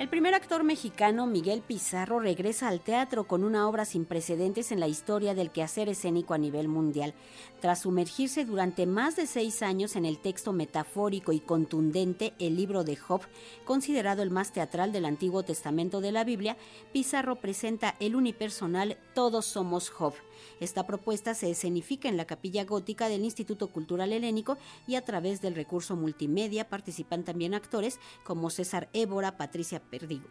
El primer actor mexicano, Miguel Pizarro, regresa al teatro con una obra sin precedentes en la historia del quehacer escénico a nivel mundial. Tras sumergirse durante más de seis años en el texto metafórico y contundente El libro de Job, considerado el más teatral del Antiguo Testamento de la Biblia, Pizarro presenta el unipersonal Todos somos Job. Esta propuesta se escenifica en la capilla gótica del Instituto Cultural Helénico y a través del recurso multimedia participan también actores como César Évora, Patricia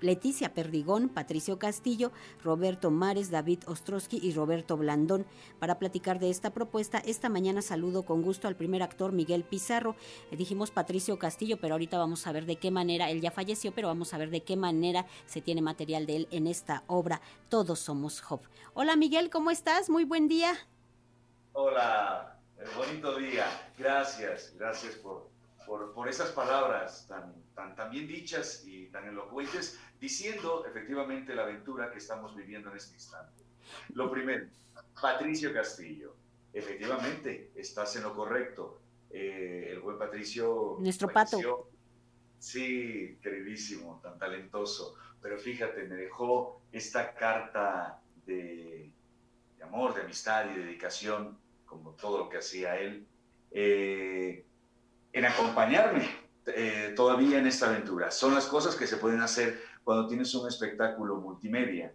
Leticia Perdigón, Patricio Castillo, Roberto Mares, David Ostrowski y Roberto Blandón. Para platicar de esta propuesta, esta mañana saludo con gusto al primer actor Miguel Pizarro. Le dijimos Patricio Castillo, pero ahorita vamos a ver de qué manera, él ya falleció, pero vamos a ver de qué manera se tiene material de él en esta obra. Todos somos Job. Hola Miguel, ¿cómo estás? Buen día. Hola, bonito día. Gracias, gracias por, por, esas palabras tan, tan, tan, bien dichas y tan elocuentes, diciendo efectivamente la aventura que estamos viviendo en este instante. Lo primero, Patricio Castillo. Efectivamente, estás en lo correcto. Eh, el buen Patricio. Nuestro pato. Sí, queridísimo, tan talentoso. Pero fíjate, me dejó esta carta de, amor, de amistad y dedicación, como todo lo que hacía él, eh, en acompañarme eh, todavía en esta aventura. Son las cosas que se pueden hacer cuando tienes un espectáculo multimedia.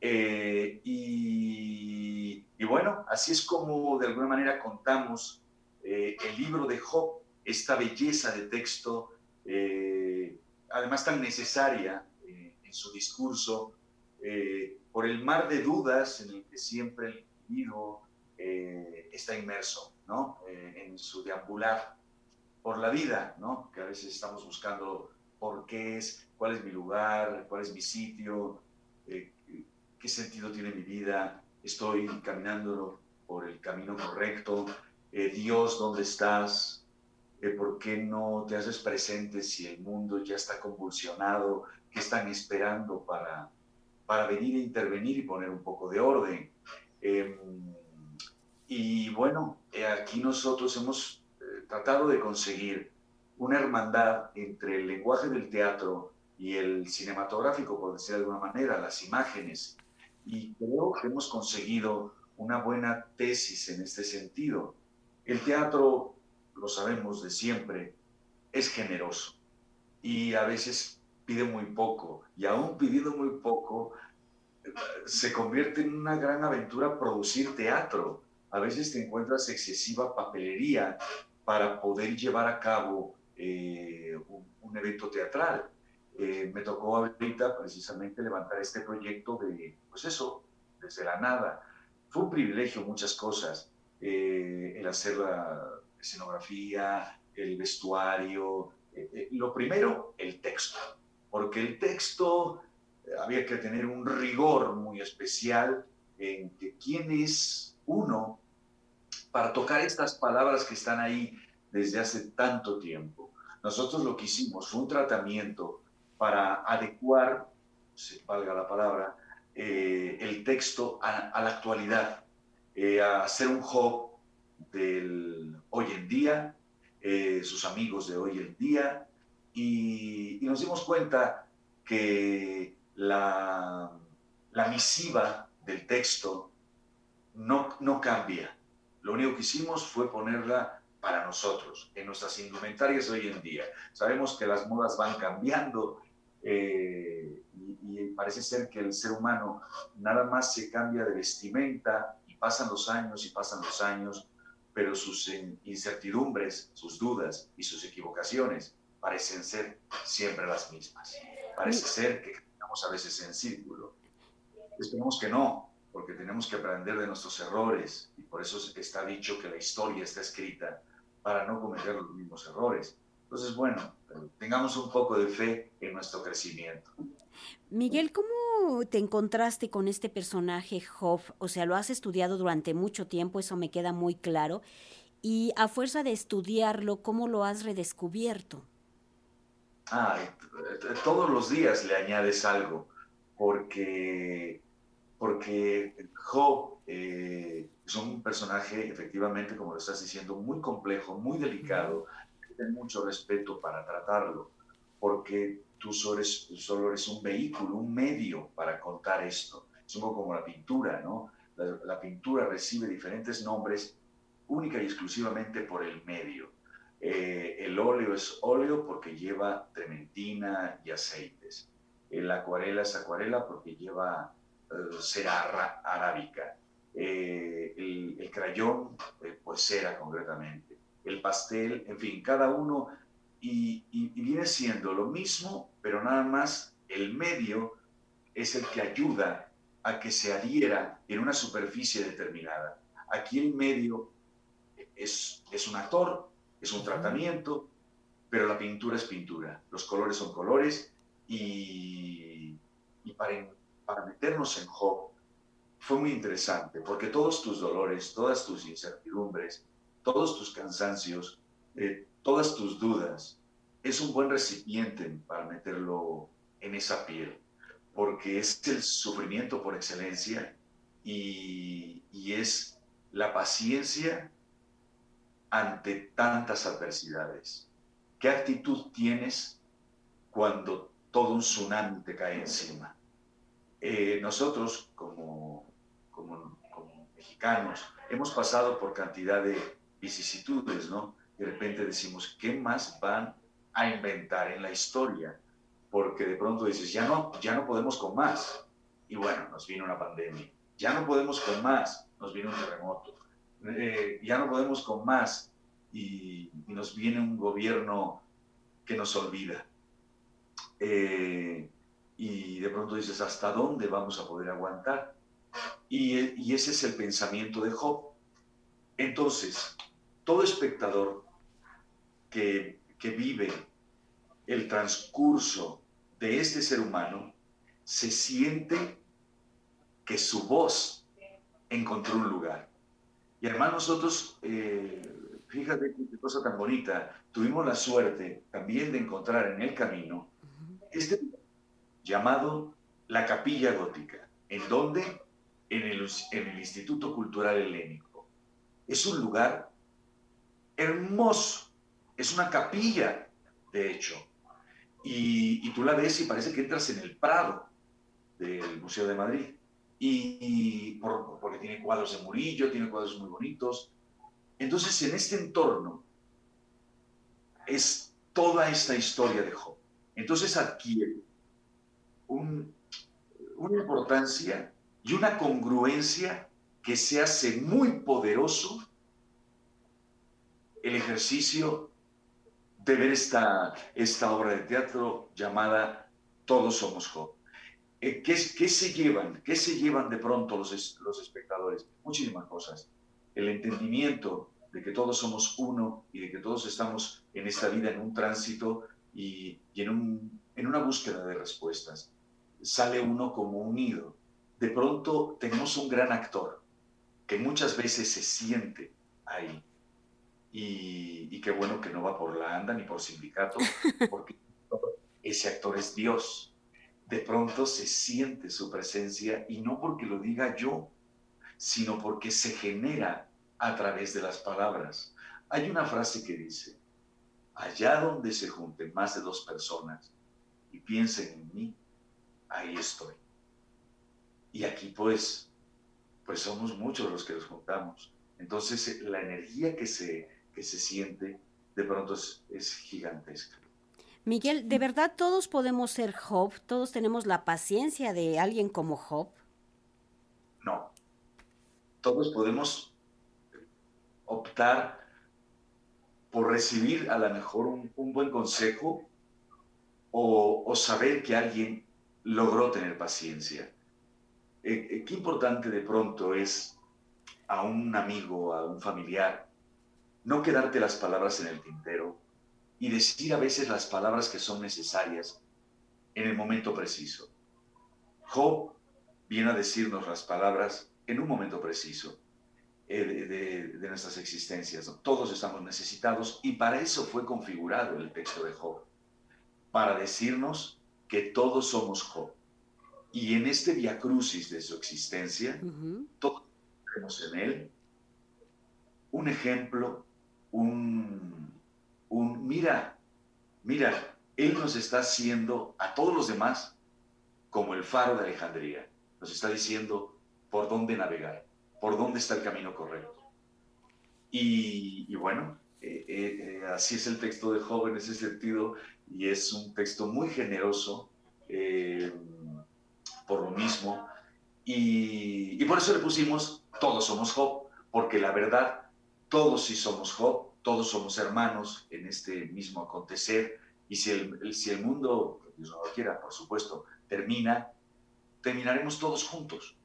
Eh, y, bueno, así es como de alguna manera contamos el libro de Job, esta belleza de texto, además tan necesaria en su discurso, por el mar de dudas en el que siempre el individuo eh, está inmerso, ¿no? Eh, en su deambular por la vida, ¿no? Que a veces estamos buscando por qué es, cuál es mi lugar, cuál es mi sitio, eh, qué sentido tiene mi vida, estoy caminando por el camino correcto, Dios, ¿dónde estás? ¿Por qué no te haces presente si el mundo ya está convulsionado? ¿Qué están esperando para para venir a intervenir y poner un poco de orden. Em, y bueno, eh, aquí nosotros hemos eh, tratado de conseguir una hermandad entre el lenguaje del teatro y el cinematográfico, por decir de alguna manera, las imágenes. Y creo que hemos conseguido una buena tesis en este sentido. El teatro, lo sabemos de siempre, es generoso y a veces pide muy poco y aún pidiendo muy poco, se convierte en una gran aventura producir teatro. A veces te encuentras excesiva papelería para poder llevar a cabo eh, un, evento teatral. Eh, me tocó ahorita precisamente levantar este proyecto de, pues eso, desde la nada. Fue un privilegio muchas cosas, eh, el hacer la escenografía, el vestuario. lo primero, el texto porque el texto eh, había que tener un rigor muy especial en que quién es uno para tocar estas palabras que están ahí desde hace tanto tiempo. Nosotros lo que hicimos fue un tratamiento para adecuar, se valga la palabra, eh, el texto a, la actualidad, eh, a hacer un hub del hoy en día, sus amigos de hoy en día, y, nos dimos cuenta que la, la, misiva del texto no, no cambia. Lo único que hicimos fue ponerla para nosotros, en nuestras indumentarias hoy en día. Sabemos que las modas van cambiando eh, y, y, parece ser que el ser humano nada más se cambia de vestimenta y pasan los años y pasan los años, pero sus incertidumbres, sus dudas y sus equivocaciones parecen ser siempre las mismas. Parece ser que caminamos a veces en círculo. Esperemos que no, porque tenemos que aprender de nuestros errores y por eso está dicho que la historia está escrita para no cometer los mismos errores. Entonces, bueno, tengamos un poco de fe en nuestro crecimiento. Miguel, ¿cómo te encontraste con este personaje Job? O sea, lo has estudiado durante mucho tiempo, eso me queda muy claro. Y a fuerza de estudiarlo, ¿cómo lo has redescubierto? Ah, todos los días le añades algo, porque, porque Job eh, es un personaje, efectivamente, como lo estás diciendo, muy complejo, muy delicado, que mucho respeto para tratarlo, porque tú solo eres, solo eres un vehículo, un medio para contar esto. Es un poco como la pintura, ¿no? La, pintura recibe diferentes nombres única y exclusivamente por el medio. Eh, el óleo es óleo porque lleva trementina y aceites. El acuarela es acuarela porque lleva uh, cera arábica. Eh, el, crayón, pues cera concretamente. El pastel, en fin, cada uno y, viene siendo lo mismo, pero nada más el medio es el que ayuda a que se adhiera en una superficie determinada. Aquí el medio es, es un actor, es un tratamiento, pero la pintura es pintura, los colores son colores y, para, para meternos en Job fue muy interesante porque todos tus dolores, todas tus incertidumbres, todos tus cansancios, eh, todas tus dudas, es un buen recipiente para meterlo en esa piel, porque es el sufrimiento por excelencia y, y es la paciencia ante tantas adversidades. ¿Qué actitud tienes cuando todo un tsunami te cae encima? Eh, nosotros, como, como, como, mexicanos, hemos pasado por cantidad de vicisitudes, ¿no? De repente decimos, ¿qué más van a inventar en la historia? Porque de pronto dices, ya no, ya no podemos con más. Y bueno, nos viene una pandemia. Ya no podemos con más, nos viene un terremoto. Eh, ya no podemos con más y, nos viene un gobierno que nos olvida. Eh, y de pronto dices, ¿hasta dónde vamos a poder aguantar? Y, ese es el pensamiento de Job. Entonces, todo espectador que, que vive el transcurso de este ser humano se siente que su voz encontró un lugar. Y además nosotros, eh, fíjate qué cosa tan bonita, tuvimos la suerte también de encontrar en el camino este llamado la Capilla Gótica, en donde en el, en el Instituto Cultural Helénico. Es un lugar hermoso, es una capilla, de hecho, y, tú la ves y parece que entras en el Prado del Museo de Madrid, y, porque tiene cuadros de Murillo, tiene cuadros muy bonitos. Entonces, en este entorno es toda esta historia de Job. Entonces adquiere una importancia y una congruencia que se hace muy poderoso el ejercicio de ver esta, esta obra de teatro llamada Todos somos Job. Eh, ¿qué, ¿qué, se llevan? ¿Qué se llevan de pronto los, los espectadores? Muchísimas cosas. El entendimiento de que todos somos uno y de que todos estamos en esta vida en un tránsito y, y en, un, en una búsqueda de respuestas. Sale uno como unido. De pronto tenemos un gran actor que muchas veces se siente ahí y, qué bueno que no va por la ANDA ni por sindicato, porque ese actor es Dios. De pronto se siente su presencia y no porque lo diga yo, sino porque se genera a través de las palabras. Hay una frase que dice, allá donde se junten más de dos personas y piensen en mí, ahí estoy. Y aquí pues, pues somos muchos los que nos juntamos. Entonces la energía que se que se siente de pronto es, gigantesca. Miguel, ¿de verdad todos podemos ser Job? ¿Todos tenemos la paciencia de alguien como Job? No. Todos podemos optar por recibir a lo mejor un, buen consejo o, saber que alguien logró tener paciencia. Eh, eh, qué importante de pronto es a un amigo, a un familiar, no quedarte las palabras en el tintero y decir a veces las palabras que son necesarias en el momento preciso. Job viene a decirnos las palabras en un momento preciso eh, de, nuestras existencias. Todos estamos necesitados y para eso fue configurado el texto de Job, para decirnos que todos somos Job. Y en este viacrucis de su existencia, todos tenemos en él un ejemplo un, un mira, mira, Él nos está haciendo a todos los demás como el faro de Alejandría. Nos está diciendo por dónde navegar, por dónde está el camino correcto. Y, bueno, eh, eh, eh, así es el texto de Job en ese sentido, y es un texto muy generoso por lo mismo. Y, y por eso le pusimos Todos somos Job, porque la verdad, todos sí somos Job, todos somos hermanos en este mismo acontecer. Y si el, si el mundo, Dios no lo quiera, por supuesto, termina, terminaremos todos juntos.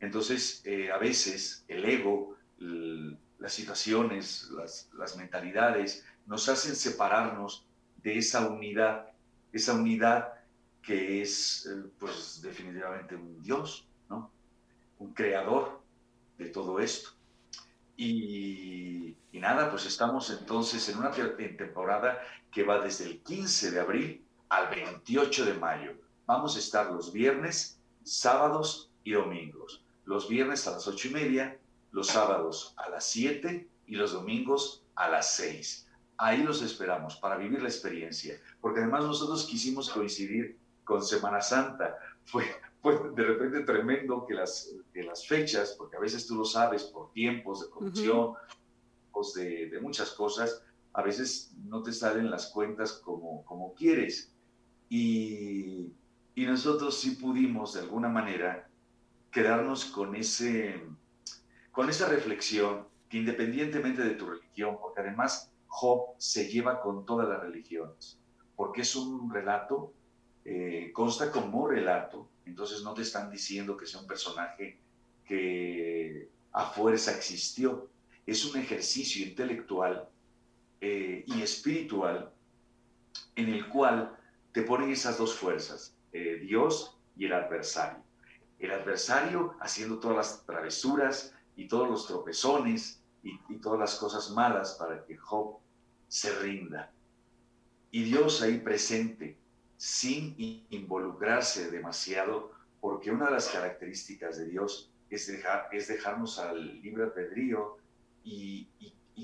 Entonces, eh, a veces el ego, las situaciones, las, mentalidades nos hacen separarnos de esa unidad, esa unidad que es, eh, pues, definitivamente un Dios, ¿no? Un creador de todo esto. Y, nada, pues estamos entonces en una temporada que va desde el 15 de abril al 28 de mayo. Vamos a estar los viernes, sábados y domingos. Los viernes a las ocho y media, los sábados a las 7 y los domingos a las 6. Ahí los esperamos para vivir la experiencia, porque además nosotros quisimos coincidir con Semana Santa. Fue, pues de repente tremendo que las, las fechas, porque a veces tú lo sabes por tiempos de producción, de, de, muchas cosas, a veces no te salen las cuentas como, como quieres. Y, y nosotros sí pudimos de alguna manera quedarnos con, ese, con esa reflexión que independientemente de tu religión, porque además Job se lleva con todas las religiones, porque es un relato, eh, consta como relato, entonces no te están diciendo que sea un personaje que a fuerza existió. Es un ejercicio intelectual eh, y espiritual en el cual te ponen esas dos fuerzas, eh, Dios y el adversario. El adversario haciendo todas las travesuras y todos los tropezones y, y todas las cosas malas para que Job se rinda. Y Dios ahí presente, sin involucrarse demasiado, porque una de las características de Dios es, dejar, es dejarnos al libre albedrío y,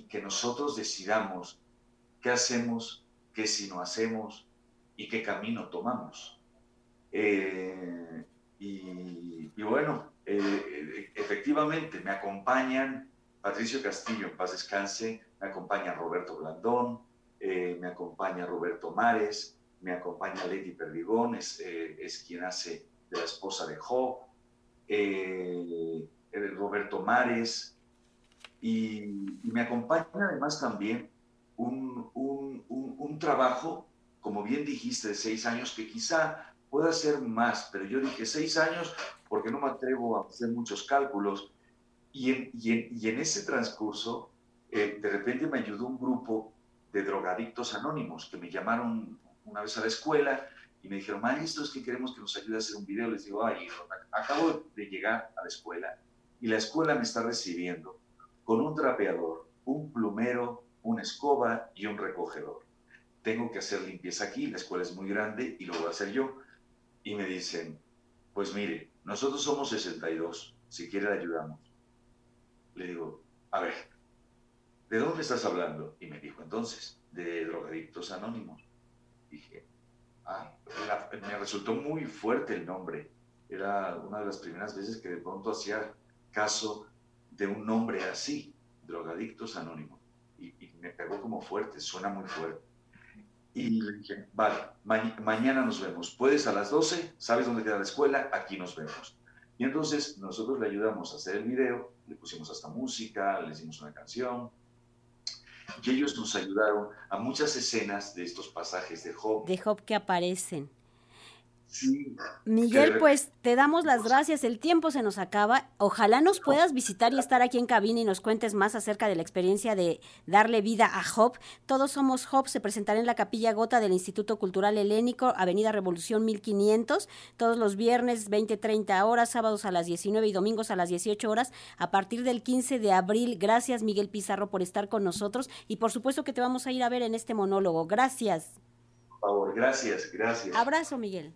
que nosotros decidamos qué hacemos, qué si no hacemos y qué camino tomamos. Eh, y, bueno, eh, efectivamente me acompañan Patricio Castillo, en paz descanse, me acompaña Roberto Blandón, eh, me acompaña Roberto Mares, me acompaña Lady Perdigón, es, eh, es, quien hace de la esposa de Job, eh, Roberto Mares, y, me acompaña además también un, un, un, trabajo, como bien dijiste, de seis años, que quizá pueda ser más, pero yo dije seis años porque no me atrevo a hacer muchos cálculos, y en, y en, y en ese transcurso, eh, de repente me ayudó un grupo de drogadictos anónimos que me llamaron una vez a la escuela y me dijeron, maestro, es que queremos que nos ayude a hacer un video. Les digo, ay, acabo de llegar a la escuela y la escuela me está recibiendo con un trapeador, un plumero, una escoba y un recogedor. Tengo que hacer limpieza aquí, la escuela es muy grande y lo voy a hacer yo. Y me dicen, pues mire, nosotros somos 62, si quiere le ayudamos. Le digo, a ver, ¿de dónde estás hablando? Y me dijo entonces, de drogadictos anónimos. Dije, ah, me resultó muy fuerte el nombre. Era una de las primeras veces que de pronto hacía caso de un nombre así, drogadictos anónimos. Y, me pegó como fuerte, suena muy fuerte. Y le dije, vale, mañana nos vemos. ¿Puedes a las 12? ¿Sabes dónde queda la escuela? Aquí nos vemos. Y entonces nosotros le ayudamos a hacer el video, le pusimos hasta música, le hicimos una canción, y ellos nos ayudaron a muchas escenas de estos pasajes de Job. De Job que aparecen. Miguel, pues te damos las gracias. El tiempo se nos acaba. Ojalá nos puedas visitar y estar aquí en cabina y nos cuentes más acerca de la experiencia de darle vida a Job. Todos somos Job. Se presentará en la Capilla Gota del Instituto Cultural Helénico, Avenida Revolución 1500, todos los viernes 20-30 horas, sábados a las 19 y domingos a las 18 horas, a partir del 15 de abril. Gracias, Miguel Pizarro, por estar con nosotros y por supuesto que te vamos a ir a ver en este monólogo. Gracias. Por favor, gracias, gracias. Abrazo, Miguel.